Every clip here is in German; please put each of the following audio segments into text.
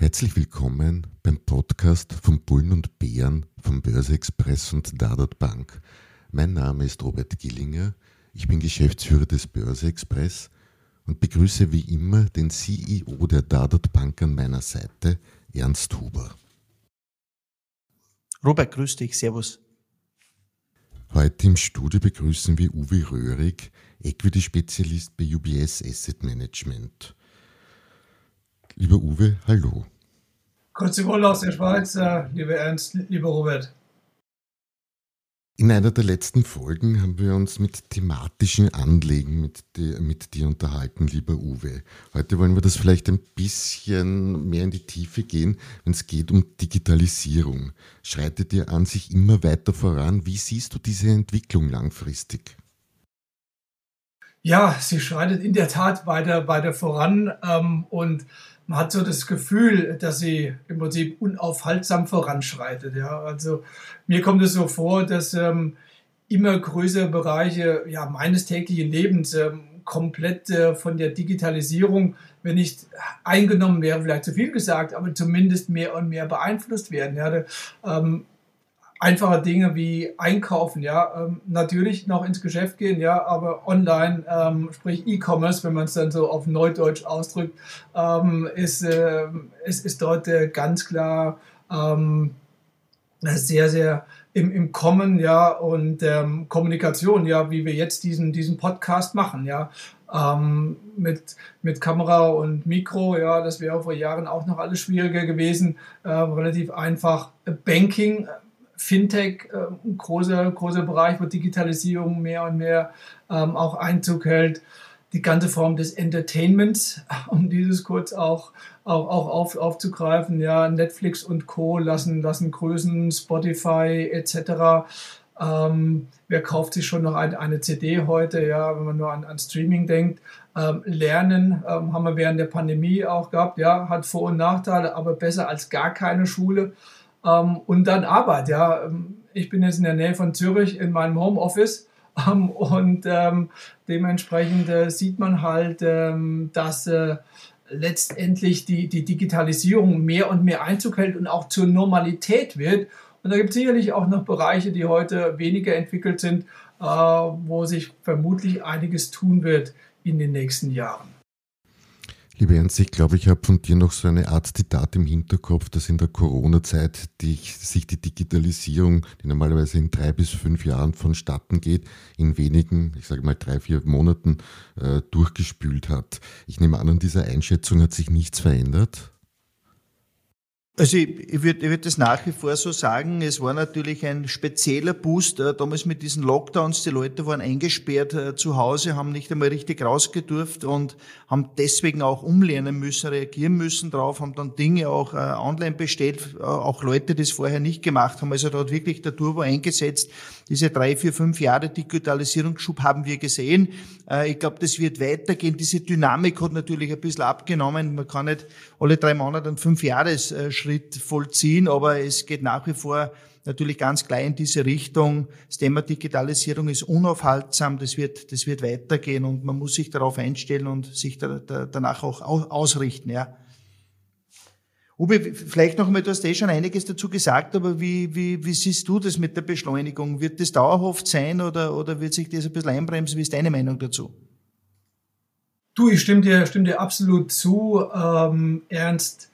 Herzlich willkommen beim Podcast von Bullen und Bären vom Börse Express und Dadat Bank. Mein Name ist Robert Gillinger, ich bin Geschäftsführer des Börse Express und begrüße wie immer den CEO der Dadat Bank an meiner Seite, Ernst Huber. Robert, grüß dich, Servus. Heute im Studio begrüßen wir Uwe Röhrig, Equity-Spezialist bei UBS Asset Management. Lieber Uwe, hallo. Kurze Wohl aus der Schweiz, äh, lieber Ernst, lieber Robert. In einer der letzten Folgen haben wir uns mit thematischen Anlegen mit dir, mit dir unterhalten, lieber Uwe. Heute wollen wir das vielleicht ein bisschen mehr in die Tiefe gehen, wenn es geht um Digitalisierung. Schreitet ihr an sich immer weiter voran? Wie siehst du diese Entwicklung langfristig? Ja, sie schreitet in der Tat weiter, weiter voran ähm, und man hat so das Gefühl, dass sie im Prinzip unaufhaltsam voranschreitet. Ja, also mir kommt es so vor, dass ähm, immer größere Bereiche ja, meines täglichen Lebens ähm, komplett äh, von der Digitalisierung, wenn nicht eingenommen wäre, vielleicht zu viel gesagt, aber zumindest mehr und mehr beeinflusst werden. Ja, ähm, einfache Dinge wie einkaufen, ja, ähm, natürlich noch ins Geschäft gehen, ja, aber online, ähm, sprich E-Commerce, wenn man es dann so auf Neudeutsch ausdrückt, ähm, ist, äh, ist, ist dort äh, ganz klar ähm, sehr, sehr im, im Kommen, ja, und ähm, Kommunikation, ja, wie wir jetzt diesen, diesen Podcast machen, ja, ähm, mit, mit Kamera und Mikro, ja, das wäre vor Jahren auch noch alles schwieriger gewesen, äh, relativ einfach. Banking, Fintech, ein großer, großer Bereich, wo Digitalisierung mehr und mehr ähm, auch Einzug hält. Die ganze Form des Entertainments, um dieses kurz auch, auch, auch auf, aufzugreifen. Ja, Netflix und Co. lassen, lassen Größen, Spotify etc. Ähm, wer kauft sich schon noch ein, eine CD heute, ja, wenn man nur an, an Streaming denkt? Ähm, Lernen ähm, haben wir während der Pandemie auch gehabt, ja, hat Vor- und Nachteile, aber besser als gar keine Schule. Ähm, und dann Arbeit, ja. Ähm, ich bin jetzt in der Nähe von Zürich in meinem Homeoffice ähm, und ähm, dementsprechend äh, sieht man halt, ähm, dass äh, letztendlich die, die Digitalisierung mehr und mehr Einzug hält und auch zur Normalität wird. Und da gibt es sicherlich auch noch Bereiche, die heute weniger entwickelt sind, äh, wo sich vermutlich einiges tun wird in den nächsten Jahren. Liebe Ernst, ich glaube, ich habe von dir noch so eine Art Zitat im Hinterkopf, dass in der Corona-Zeit sich die Digitalisierung, die normalerweise in drei bis fünf Jahren vonstatten geht, in wenigen, ich sage mal drei, vier Monaten äh, durchgespült hat. Ich nehme an, an dieser Einschätzung hat sich nichts verändert. Also ich, ich würde ich würd das nach wie vor so sagen, es war natürlich ein spezieller Boost, äh, damals mit diesen Lockdowns, die Leute waren eingesperrt äh, zu Hause, haben nicht einmal richtig rausgedurft und haben deswegen auch umlernen müssen, reagieren müssen drauf, haben dann Dinge auch äh, online bestellt, äh, auch Leute, die es vorher nicht gemacht haben. Also da hat wirklich der Turbo eingesetzt. Diese drei, vier, fünf Jahre Digitalisierungsschub haben wir gesehen. Äh, ich glaube, das wird weitergehen. Diese Dynamik hat natürlich ein bisschen abgenommen. Man kann nicht alle drei Monate einen fünf Jahres äh, Schritt vollziehen, aber es geht nach wie vor natürlich ganz klar in diese Richtung. Das Thema Digitalisierung ist unaufhaltsam, das wird, das wird weitergehen und man muss sich darauf einstellen und sich da, da, danach auch ausrichten, ja. Uwe, vielleicht noch einmal, du hast eh schon einiges dazu gesagt, aber wie, wie, wie siehst du das mit der Beschleunigung? Wird das dauerhaft sein oder, oder wird sich das ein bisschen einbremsen? Wie ist deine Meinung dazu? Du, ich stimme dir, stimme dir absolut zu, ähm, Ernst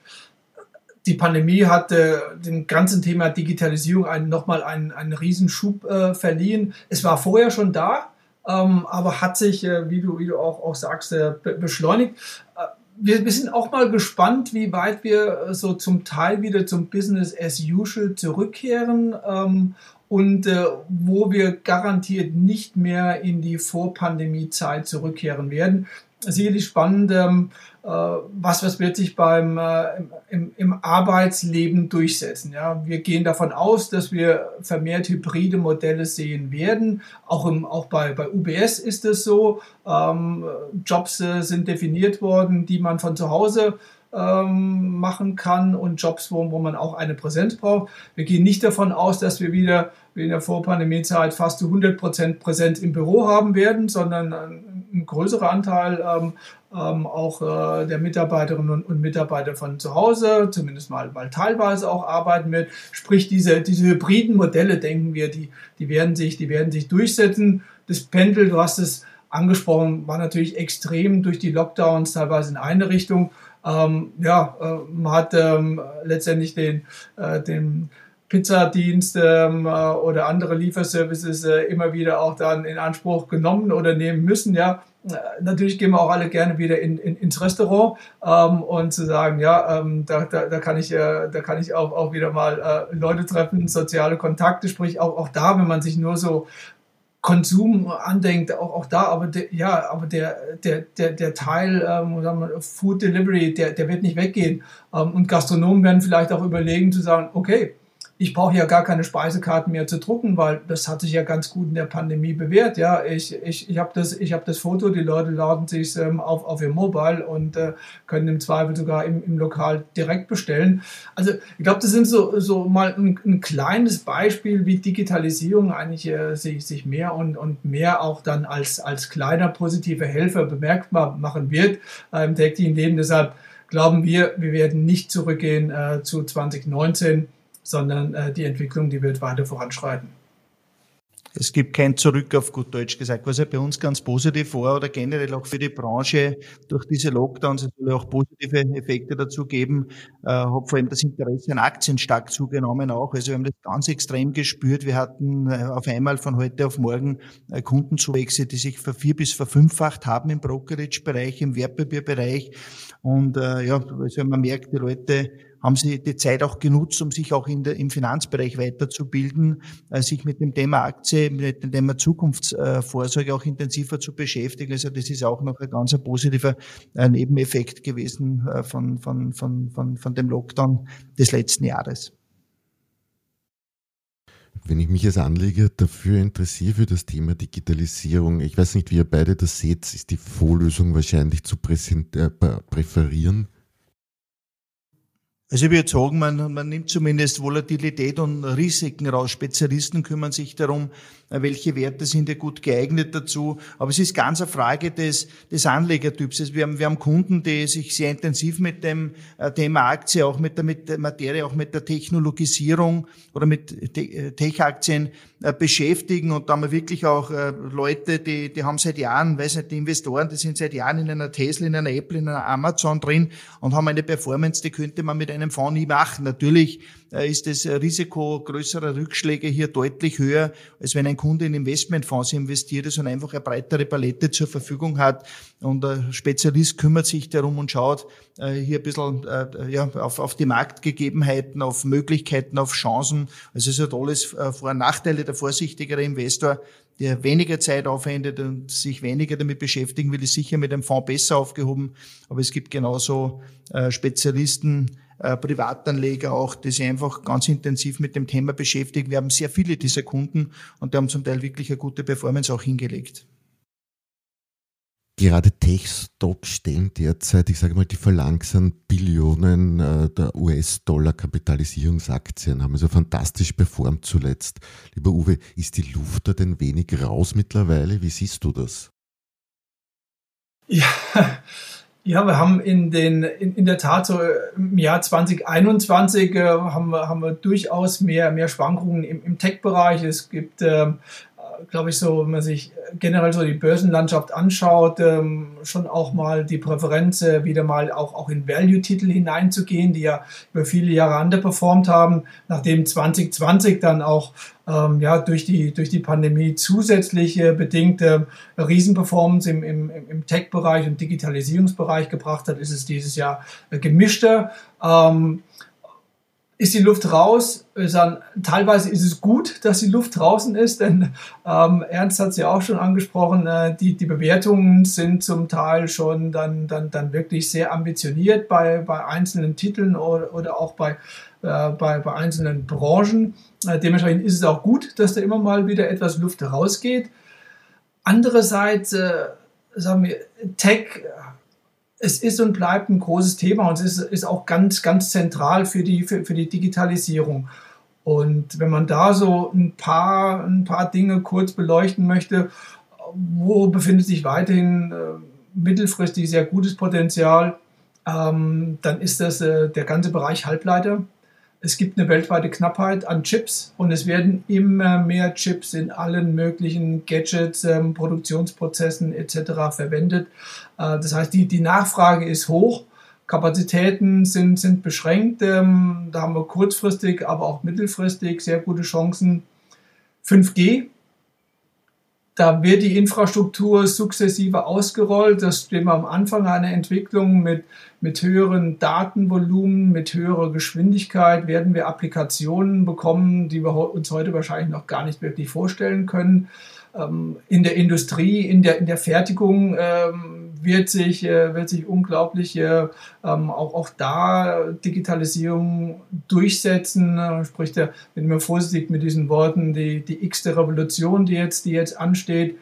die Pandemie hat äh, dem ganzen Thema Digitalisierung einen, nochmal einen, einen Riesenschub äh, verliehen. Es war vorher schon da, ähm, aber hat sich, äh, wie, du, wie du auch, auch sagst, äh, beschleunigt. Äh, wir, wir sind auch mal gespannt, wie weit wir äh, so zum Teil wieder zum Business as usual zurückkehren ähm, und wo wir garantiert nicht mehr in die Vorpandemie-Zeit zurückkehren werden. Sicherlich spannend, ähm, äh, was, was wird sich beim, äh, im, im Arbeitsleben durchsetzen. Ja? Wir gehen davon aus, dass wir vermehrt hybride Modelle sehen werden. Auch, im, auch bei, bei UBS ist es so. Ähm, Jobs äh, sind definiert worden, die man von zu Hause ähm, machen kann und Jobs, wo, wo man auch eine Präsenz braucht. Wir gehen nicht davon aus, dass wir wieder wie in der Vorpandemiezeit fast zu 100 Prozent Präsenz im Büro haben werden, sondern ein, größerer Anteil ähm, ähm, auch äh, der Mitarbeiterinnen und, und, Mitarbeiter von zu Hause, zumindest mal, mal teilweise auch arbeiten wird. Sprich, diese, diese hybriden Modelle, denken wir, die, die, werden sich, die werden sich durchsetzen. Das Pendel, du hast es angesprochen, war natürlich extrem durch die Lockdowns teilweise in eine Richtung. Ähm, ja, äh, man hat ähm, letztendlich den, äh, den Pizzadienst ähm, äh, oder andere Lieferservices äh, immer wieder auch dann in Anspruch genommen oder nehmen müssen. Ja, äh, natürlich gehen wir auch alle gerne wieder in, in, ins Restaurant ähm, und zu sagen, ja, ähm, da, da, da kann ich, äh, da kann ich auch, auch wieder mal äh, Leute treffen, soziale Kontakte, sprich auch, auch da, wenn man sich nur so Konsum andenkt, auch, auch da, aber der, ja, aber der, der, der, der Teil ähm, wir, Food Delivery, der, der wird nicht weggehen. Ähm, und Gastronomen werden vielleicht auch überlegen zu sagen, okay, ich brauche ja gar keine Speisekarten mehr zu drucken, weil das hat sich ja ganz gut in der Pandemie bewährt. Ja, ich, ich, ich habe das, ich hab das Foto, die Leute laden sich ähm, auf, auf ihr Mobile und äh, können im Zweifel sogar im, im Lokal direkt bestellen. Also ich glaube, das sind so, so mal ein, ein kleines Beispiel, wie Digitalisierung eigentlich äh, sich, sich mehr und, und mehr auch dann als, als kleiner positiver Helfer bemerkbar machen wird äh, im täglichen Leben. Deshalb glauben wir, wir werden nicht zurückgehen äh, zu 2019 sondern äh, die Entwicklung, die wird weiter voranschreiten. Es gibt kein Zurück auf gut Deutsch gesagt, was ja bei uns ganz positiv war oder generell auch für die Branche durch diese Lockdowns soll auch positive Effekte dazu geben, äh, hat vor allem das Interesse an Aktien stark zugenommen auch. Also wir haben das ganz extrem gespürt. Wir hatten äh, auf einmal von heute auf morgen äh, Kundenzuwächse, die sich vervier bis verfünffacht haben im Brokerage-Bereich, im Wertpapierbereich. Und äh, ja, also man merkt, die Leute haben Sie die Zeit auch genutzt, um sich auch in der, im Finanzbereich weiterzubilden, äh, sich mit dem Thema Aktie, mit dem Thema Zukunftsvorsorge auch intensiver zu beschäftigen. Also das ist auch noch ein ganz positiver äh, Nebeneffekt gewesen äh, von, von, von, von, von dem Lockdown des letzten Jahres. Wenn ich mich als Anleger dafür interessiere für das Thema Digitalisierung, ich weiß nicht, wie ihr beide das seht, ist die Vorlösung wahrscheinlich zu äh, präferieren? Also ich würde sagen, man, man nimmt zumindest Volatilität und Risiken raus. Spezialisten kümmern sich darum, welche Werte sind ja gut geeignet dazu. Aber es ist ganz eine Frage des, des Anlegertyps. Also wir, haben, wir haben Kunden, die sich sehr intensiv mit dem äh, Thema Aktie, auch mit der, mit der Materie, auch mit der Technologisierung oder mit äh, Tech-Aktien beschäftigen. Und da haben wir wirklich auch Leute, die, die haben seit Jahren, weiß nicht, die Investoren, die sind seit Jahren in einer Tesla, in einer Apple, in einer Amazon drin und haben eine Performance, die könnte man mit einem Fonds nie machen. Natürlich äh, ist das Risiko größerer Rückschläge hier deutlich höher, als wenn ein Kunde in Investmentfonds investiert ist und einfach eine breitere Palette zur Verfügung hat. Und ein Spezialist kümmert sich darum und schaut äh, hier ein bisschen äh, ja, auf, auf die Marktgegebenheiten, auf Möglichkeiten, auf Chancen. Also es ist ein tolles Vor- und Nachteile. Der vorsichtigere Investor der weniger Zeit aufwendet und sich weniger damit beschäftigen will, ist sicher mit dem Fonds besser aufgehoben. Aber es gibt genauso Spezialisten, äh, Privatanleger auch, die sich einfach ganz intensiv mit dem Thema beschäftigen. Wir haben sehr viele dieser Kunden und die haben zum Teil wirklich eine gute Performance auch hingelegt. Gerade Tech-Stocks stellen derzeit, ich sage mal, die verlangsamen Billionen äh, der US-Dollar-Kapitalisierungsaktien, haben also fantastisch performt zuletzt. Lieber Uwe, ist die Luft da denn wenig raus mittlerweile? Wie siehst du das? Ja, ja, wir haben in, den, in, in der Tat so im Jahr 2021 äh, haben, wir, haben wir durchaus mehr, mehr Schwankungen im, im Tech-Bereich. Es gibt ähm, glaube ich, so, wenn man sich generell so die Börsenlandschaft anschaut, ähm, schon auch mal die Präferenz, äh, wieder mal auch, auch in Value-Titel hineinzugehen, die ja über viele Jahre underperformt haben, nachdem 2020 dann auch ähm, ja, durch, die, durch die Pandemie zusätzlich äh, bedingte Riesenperformance im, im, im Tech-Bereich und Digitalisierungsbereich gebracht hat, ist es dieses Jahr äh, gemischter. Ähm, ist die Luft raus. Dann, teilweise ist es gut, dass die Luft draußen ist, denn ähm, Ernst hat es ja auch schon angesprochen, äh, die, die Bewertungen sind zum Teil schon dann, dann, dann wirklich sehr ambitioniert bei, bei einzelnen Titeln oder, oder auch bei, äh, bei, bei einzelnen Branchen. Äh, dementsprechend ist es auch gut, dass da immer mal wieder etwas Luft rausgeht. Andererseits, äh, sagen wir, Tech es ist und bleibt ein großes Thema und es ist, ist auch ganz, ganz zentral für die, für, für, die Digitalisierung. Und wenn man da so ein paar, ein paar Dinge kurz beleuchten möchte, wo befindet sich weiterhin äh, mittelfristig sehr gutes Potenzial, ähm, dann ist das äh, der ganze Bereich Halbleiter es gibt eine weltweite Knappheit an Chips und es werden immer mehr Chips in allen möglichen Gadgets, ähm, Produktionsprozessen etc. verwendet. Äh, das heißt, die, die Nachfrage ist hoch. Kapazitäten sind, sind beschränkt. Ähm, da haben wir kurzfristig, aber auch mittelfristig sehr gute Chancen. 5G da wird die Infrastruktur sukzessive ausgerollt. Das stehen wir am Anfang einer Entwicklung mit, mit höheren Datenvolumen, mit höherer Geschwindigkeit werden wir Applikationen bekommen, die wir uns heute wahrscheinlich noch gar nicht wirklich vorstellen können. Ähm, in der Industrie, in der, in der Fertigung ähm, wird sich, äh, wird sich unglaublich äh, ähm, auch, auch da Digitalisierung durchsetzen. Äh, spricht er, bin mir vorsichtig mit diesen Worten, die, die x-te Revolution, die jetzt, die jetzt ansteht.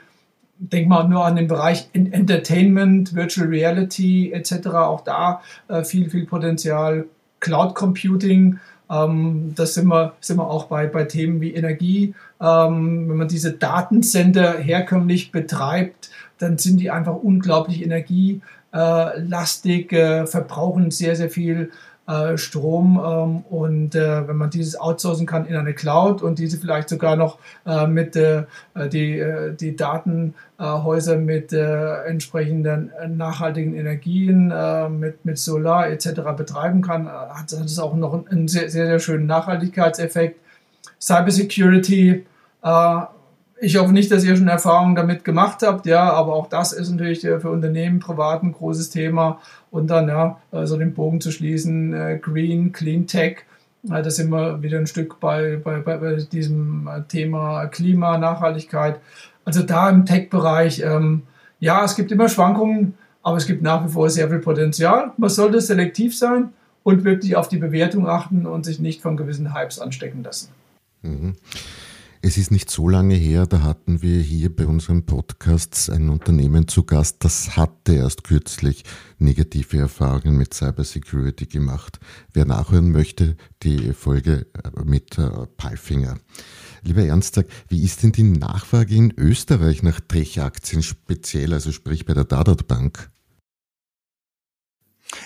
Denk mal nur an den Bereich Entertainment, Virtual Reality etc. Auch da äh, viel, viel Potenzial. Cloud Computing, ähm, das sind wir, sind wir auch bei, bei Themen wie Energie. Ähm, wenn man diese Datencenter herkömmlich betreibt, dann sind die einfach unglaublich energielastig, äh, verbrauchen sehr, sehr viel äh, Strom ähm, und äh, wenn man dieses outsourcen kann in eine Cloud und diese vielleicht sogar noch mit die, die Datenhäuser mit entsprechenden nachhaltigen Energien, mit, mit Solar etc. betreiben kann, hat, es auch noch einen sehr, sehr, sehr schönen Nachhaltigkeitseffekt. Cybersecurity ich hoffe nicht, dass ihr schon Erfahrungen damit gemacht habt, ja, aber auch das ist natürlich für Unternehmen privat ein großes Thema. Und dann, ja, so also den Bogen zu schließen, äh, Green, Clean Tech, da sind wir wieder ein Stück bei, bei, bei diesem äh, Thema Klima, Nachhaltigkeit. Also da im Tech-Bereich, ähm, ja, es gibt immer Schwankungen, aber es gibt nach wie vor sehr viel Potenzial. Man sollte selektiv sein und wirklich auf die Bewertung achten und sich nicht von gewissen Hypes anstecken lassen. Mhm. Es ist nicht so lange her, da hatten wir hier bei unserem Podcast ein Unternehmen zu Gast, das hatte erst kürzlich negative Erfahrungen mit Cybersecurity gemacht. Wer nachhören möchte, die Folge äh, mit äh, Palfinger. Lieber Ernstag, wie ist denn die Nachfrage in Österreich nach Tech-Aktien speziell, also sprich bei der Dadat Bank?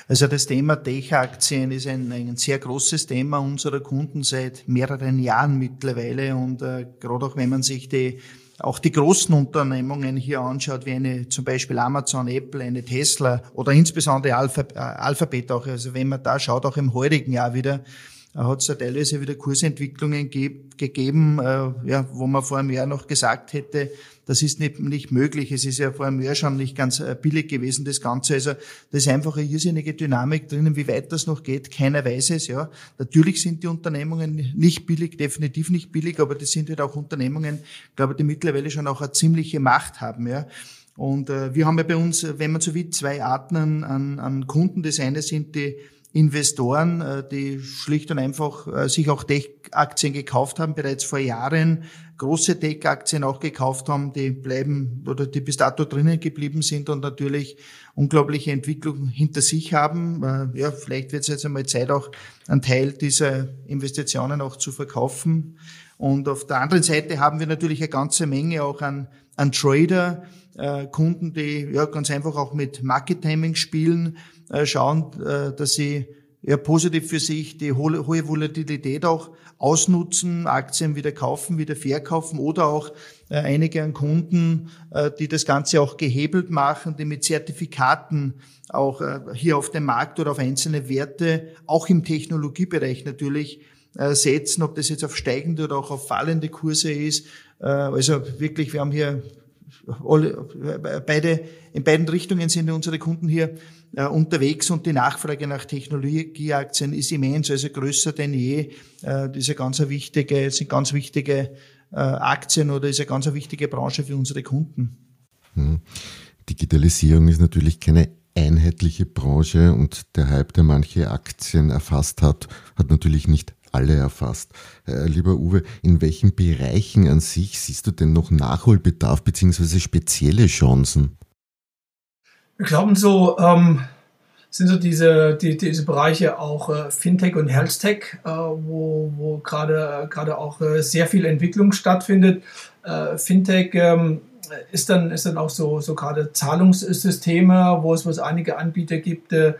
Also das Thema Tech-Aktien ist ein, ein sehr großes Thema unserer Kunden seit mehreren Jahren mittlerweile und äh, gerade auch wenn man sich die auch die großen Unternehmungen hier anschaut, wie eine zum Beispiel Amazon, Apple, eine Tesla oder insbesondere äh, Alphabet auch. Also wenn man da schaut, auch im heurigen Jahr wieder, hat es ja teilweise wieder Kursentwicklungen ge gegeben, äh, ja, wo man vor einem Jahr noch gesagt hätte, das ist nicht, nicht möglich. Es ist ja vor einem Jahr schon nicht ganz äh, billig gewesen, das Ganze. Also das ist einfach eine irrsinnige Dynamik drinnen. Wie weit das noch geht, keiner weiß es. Ja, Natürlich sind die Unternehmungen nicht billig, definitiv nicht billig, aber das sind halt auch Unternehmungen, glaube ich, die mittlerweile schon auch eine ziemliche Macht haben. Ja. Und äh, wir haben ja bei uns, wenn man so will, zwei Arten an, an Kunden. Das eine sind die Investoren, äh, die schlicht und einfach äh, sich auch Tech-Aktien gekauft haben, bereits vor Jahren große Tech-Aktien auch gekauft haben, die bleiben oder die bis dato drinnen geblieben sind und natürlich unglaubliche Entwicklung hinter sich haben. Äh, ja, vielleicht wird es jetzt einmal Zeit, auch einen Teil dieser Investitionen auch zu verkaufen. Und auf der anderen Seite haben wir natürlich eine ganze Menge auch an, an Trader, äh, Kunden, die ja ganz einfach auch mit Market Timing spielen, äh, schauen, äh, dass sie ja positiv für sich die hohe, hohe Volatilität auch ausnutzen, Aktien wieder kaufen, wieder verkaufen oder auch äh, einige an Kunden, äh, die das Ganze auch gehebelt machen, die mit Zertifikaten auch äh, hier auf dem Markt oder auf einzelne Werte, auch im Technologiebereich natürlich, äh, setzen, ob das jetzt auf steigende oder auch auf fallende Kurse ist. Äh, also wirklich, wir haben hier alle, beide, in beiden Richtungen sind unsere Kunden hier äh, unterwegs und die Nachfrage nach Technologieaktien ist immens, also größer denn je. Äh, diese ganz wichtige, sind ganz wichtige äh, Aktien oder ist eine ganz wichtige Branche für unsere Kunden. Hm. Digitalisierung ist natürlich keine einheitliche Branche und der Hype, der manche Aktien erfasst hat, hat natürlich nicht alle erfasst. Äh, lieber Uwe, in welchen Bereichen an sich siehst du denn noch Nachholbedarf bzw. spezielle Chancen? Wir glauben so, ähm, sind so diese, die, diese Bereiche auch äh, Fintech und Health-Tech, äh, wo, wo gerade gerade auch äh, sehr viel Entwicklung stattfindet. Äh, Fintech ähm, ist dann, ist dann auch so, so gerade Zahlungssysteme, wo es, wo es einige Anbieter gibt, äh,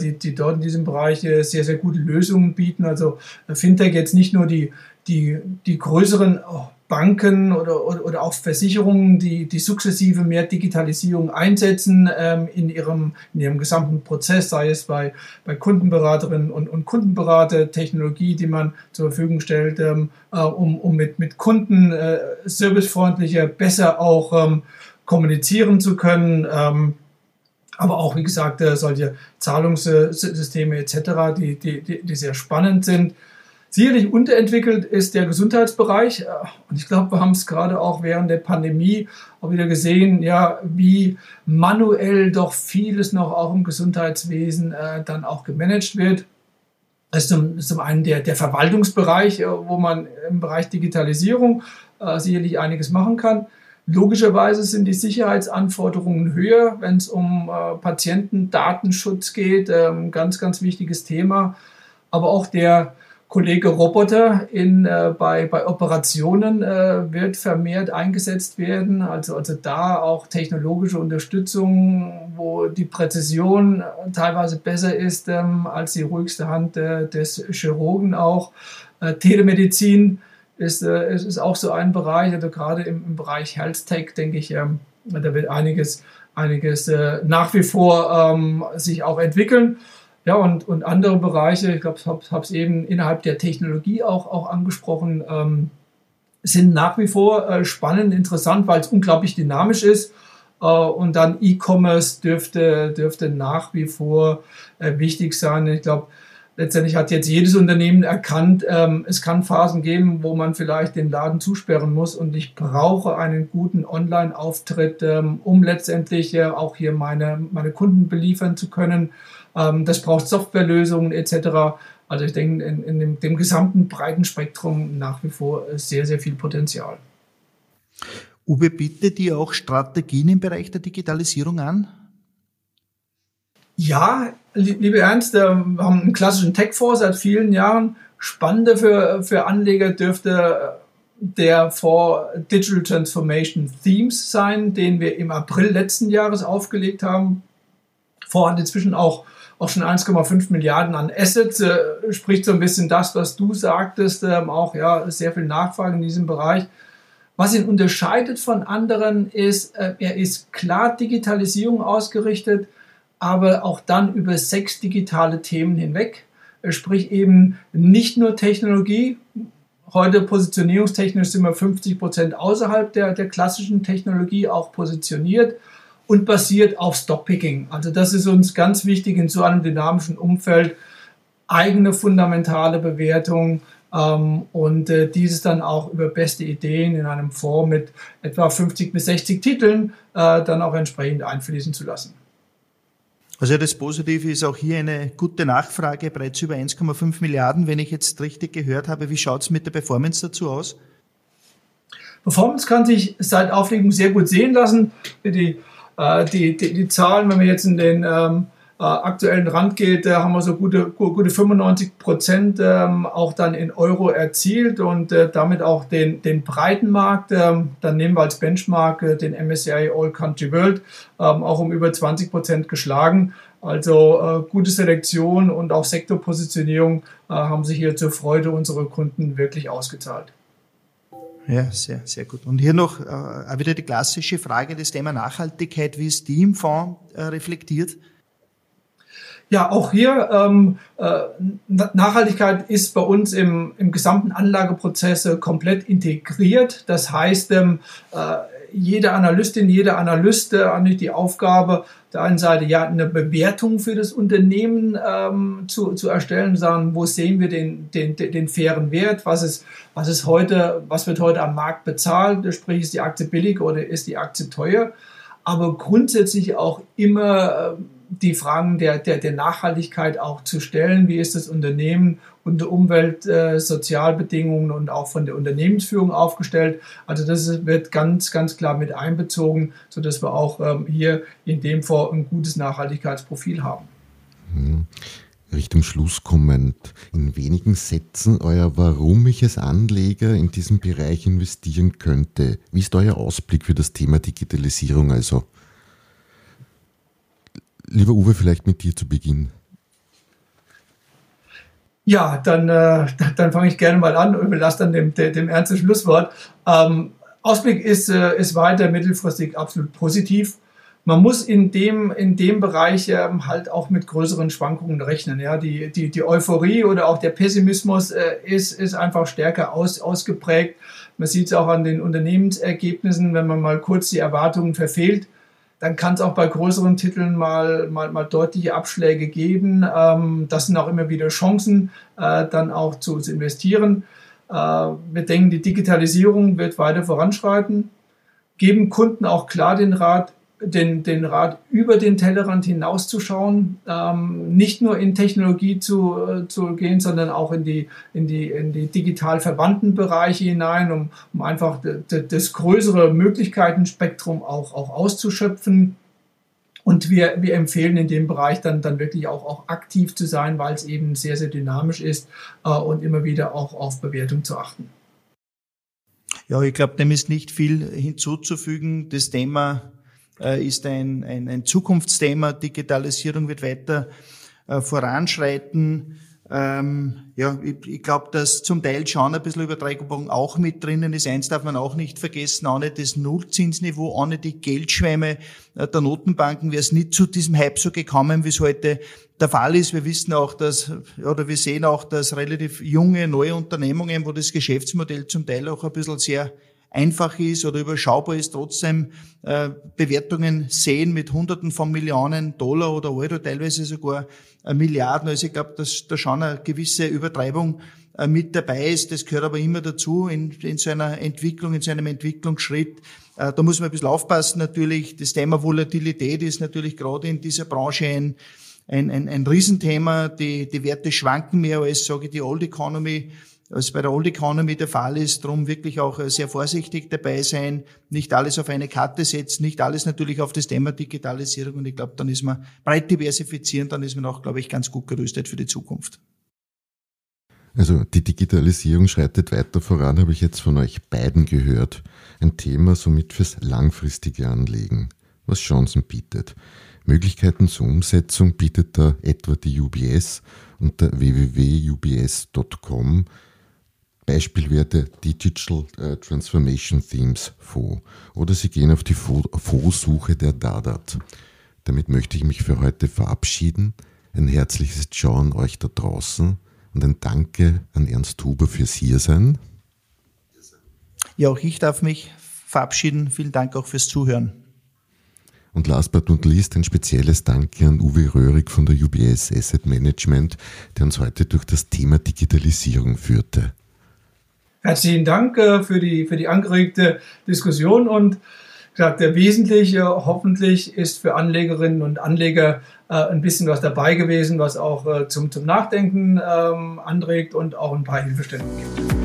die, die dort in diesem Bereich äh, sehr, sehr gute Lösungen bieten. Also äh, Fintech jetzt nicht nur die, die, die größeren oh, Banken oder, oder, oder, auch Versicherungen, die, die sukzessive mehr Digitalisierung einsetzen ähm, in, ihrem, in ihrem gesamten Prozess, sei es bei, bei Kundenberaterinnen und, und Kundenberater, Technologie, die man zur Verfügung stellt, ähm, äh, um, um mit, mit Kunden äh, servicefreundlicher, besser auch ähm, kommunizieren zu können. Ähm, aber auch, wie gesagt, äh, solche Zahlungssysteme etc., die, die, die, die sehr spannend sind. Sicherlich unterentwickelt ist der Gesundheitsbereich. Äh, und ich glaube, wir haben es gerade auch während der Pandemie auch wieder gesehen, ja, wie manuell doch vieles noch auch im Gesundheitswesen äh, dann auch gemanagt wird. Das ist zum, zum einen der, der Verwaltungsbereich, äh, wo man im Bereich Digitalisierung äh, sicherlich einiges machen kann. Logischerweise sind die Sicherheitsanforderungen höher, wenn es um äh, Patientendatenschutz geht. Ähm, ganz, ganz wichtiges Thema. Aber auch der, Kollege Roboter in, äh, bei, bei Operationen äh, wird vermehrt eingesetzt werden. Also, also da auch technologische Unterstützung, wo die Präzision teilweise besser ist ähm, als die ruhigste Hand äh, des Chirurgen auch. Äh, Telemedizin ist, äh, ist, ist auch so ein Bereich, also gerade im, im Bereich Health Tech, denke ich, ähm, da wird einiges, einiges äh, nach wie vor ähm, sich auch entwickeln. Ja, und, und andere Bereiche, ich glaube, ich habe es eben innerhalb der Technologie auch, auch angesprochen, ähm, sind nach wie vor äh, spannend, interessant, weil es unglaublich dynamisch ist. Äh, und dann E-Commerce dürfte, dürfte nach wie vor äh, wichtig sein. Ich glaube, letztendlich hat jetzt jedes Unternehmen erkannt, ähm, es kann Phasen geben, wo man vielleicht den Laden zusperren muss und ich brauche einen guten Online-Auftritt, ähm, um letztendlich äh, auch hier meine, meine Kunden beliefern zu können. Ähm, das braucht Softwarelösungen etc. Also ich denke, in, in dem, dem, gesamten breiten Spektrum nach wie vor sehr, sehr viel Potenzial. Uwe, bietet ihr auch Strategien im Bereich der Digitalisierung an? Ja, liebe Ernst, wir haben einen klassischen Tech-Fonds seit vielen Jahren. Spannender für, für Anleger dürfte der Fonds Digital Transformation Themes sein, den wir im April letzten Jahres aufgelegt haben. Fonds hat inzwischen auch auch schon 1,5 Milliarden an Assets, äh, spricht so ein bisschen das, was du sagtest, ähm, auch ja, sehr viel Nachfrage in diesem Bereich. Was ihn unterscheidet von anderen ist, äh, er ist klar Digitalisierung ausgerichtet, aber auch dann über sechs digitale Themen hinweg. Sprich eben nicht nur Technologie. Heute positionierungstechnisch sind wir 50 Prozent außerhalb der, der klassischen Technologie auch positioniert und basiert auf Stockpicking. Also das ist uns ganz wichtig in so einem dynamischen Umfeld. Eigene fundamentale Bewertung ähm, und äh, dieses dann auch über beste Ideen in einem Fonds mit etwa 50 bis 60 Titeln äh, dann auch entsprechend einfließen zu lassen. Also das Positive ist auch hier eine gute Nachfrage, bereits über 1,5 Milliarden, wenn ich jetzt richtig gehört habe. Wie schaut es mit der Performance dazu aus? Performance kann sich seit Auflegung sehr gut sehen lassen. Die die, die, die Zahlen, wenn man jetzt in den ähm, äh, aktuellen Rand geht, haben wir so gute, gute 95 Prozent ähm, auch dann in Euro erzielt und äh, damit auch den, den breiten Markt, ähm, dann nehmen wir als Benchmark äh, den MSCI All Country World, ähm, auch um über 20 Prozent geschlagen. Also äh, gute Selektion und auch Sektorpositionierung äh, haben sich hier zur Freude unserer Kunden wirklich ausgezahlt. Ja, sehr, sehr gut. Und hier noch äh, wieder die klassische Frage, das Thema Nachhaltigkeit, wie ist die im Fonds äh, reflektiert? Ja, auch hier ähm, äh, Nachhaltigkeit ist bei uns im, im gesamten Anlageprozess komplett integriert. Das heißt, ähm, äh, jede Analystin, jeder Analyst hat nicht die Aufgabe, der einen Seite ja eine Bewertung für das Unternehmen ähm, zu, zu erstellen, sagen, wo sehen wir den, den, den fairen Wert, was ist, was ist heute, was wird heute am Markt bezahlt, sprich ist die Aktie billig oder ist die Aktie teuer, aber grundsätzlich auch immer äh, die Fragen der, der, der Nachhaltigkeit auch zu stellen. Wie ist das Unternehmen unter Umwelt-, äh, Sozialbedingungen und auch von der Unternehmensführung aufgestellt? Also das wird ganz, ganz klar mit einbezogen, sodass wir auch ähm, hier in dem Fall ein gutes Nachhaltigkeitsprofil haben. Hm. Richtung Schluss kommend, in wenigen Sätzen euer, warum ich als Anleger in diesem Bereich investieren könnte. Wie ist euer Ausblick für das Thema Digitalisierung also? Lieber Uwe, vielleicht mit dir zu Beginn. Ja, dann, äh, dann fange ich gerne mal an und überlasse dann dem, dem, dem ernsten Schlusswort. Ähm, Ausblick ist, äh, ist weiter mittelfristig absolut positiv. Man muss in dem, in dem Bereich ähm, halt auch mit größeren Schwankungen rechnen. Ja? Die, die, die Euphorie oder auch der Pessimismus äh, ist, ist einfach stärker aus, ausgeprägt. Man sieht es auch an den Unternehmensergebnissen, wenn man mal kurz die Erwartungen verfehlt, dann kann es auch bei größeren Titeln mal, mal, mal deutliche Abschläge geben. Ähm, das sind auch immer wieder Chancen, äh, dann auch zu, zu investieren. Äh, wir denken, die Digitalisierung wird weiter voranschreiten, geben Kunden auch klar den Rat, den, den Rat, über den Tellerrand hinauszuschauen, ähm, nicht nur in Technologie zu, äh, zu gehen, sondern auch in die, in die, in die digital verwandten Bereiche hinein, um, um einfach das größere Möglichkeitenspektrum auch, auch auszuschöpfen. Und wir, wir empfehlen in dem Bereich dann, dann wirklich auch, auch aktiv zu sein, weil es eben sehr, sehr dynamisch ist äh, und immer wieder auch auf Bewertung zu achten. Ja, ich glaube, dem ist nicht viel hinzuzufügen. Das Thema ist ein, ein, ein Zukunftsthema. Digitalisierung wird weiter äh, voranschreiten. Ähm, ja, ich, ich glaube, dass zum Teil schon ein bisschen Übertreibung auch mit drinnen ist. Eins darf man auch nicht vergessen, nicht das Nullzinsniveau, nicht die Geldschwämme äh, der Notenbanken wäre es nicht zu diesem Hype so gekommen, wie es heute der Fall ist. Wir wissen auch, dass, oder wir sehen auch, dass relativ junge, neue Unternehmungen, wo das Geschäftsmodell zum Teil auch ein bisschen sehr einfach ist oder überschaubar ist, trotzdem äh, Bewertungen sehen mit Hunderten von Millionen Dollar oder Euro, teilweise sogar äh, Milliarden. Also ich glaube, dass da schon eine gewisse Übertreibung äh, mit dabei ist. Das gehört aber immer dazu in, in so einer Entwicklung, in so einem Entwicklungsschritt. Äh, da muss man ein bisschen aufpassen natürlich. Das Thema Volatilität ist natürlich gerade in dieser Branche ein, ein, ein, ein Riesenthema. Die, die Werte schwanken mehr als, sage ich, die Old Economy als bei der Old Economy der Fall ist. Darum wirklich auch äh, sehr vorsichtig dabei sein, nicht alles auf eine Karte setzen, nicht alles natürlich auf das Thema Digitalisierung. Und ich glaube, dann ist man breit diversifizieren, dann ist man auch, glaube ich, ganz gut gerüstet für die Zukunft. Also die Digitalisierung schreitet weiter voran, habe ich jetzt von euch beiden gehört. Ein Thema somit fürs langfristige Anlegen, was Chancen bietet. Möglichkeiten zur Umsetzung bietet da etwa die UBS unter www.ubs.com Beispielwerte Digital äh, Transformation Themes vor oder Sie gehen auf die Vorsuche der Dadat. Damit möchte ich mich für heute verabschieden. Ein herzliches Ciao an euch da draußen und ein Danke an Ernst Huber fürs Hiersein. Ja, auch ich darf mich verabschieden. Vielen Dank auch fürs Zuhören. Und last but not least ein spezielles Danke an Uwe Röhrig von der UBS Asset Management, der uns heute durch das Thema Digitalisierung führte. Herzlichen Dank äh, für die, für die angeregte Diskussion und gesagt, der Wesentliche hoffentlich ist für Anlegerinnen und Anleger äh, ein bisschen was dabei gewesen, was auch äh, zum, zum Nachdenken ähm, anregt und auch ein paar Hilfestellungen gibt.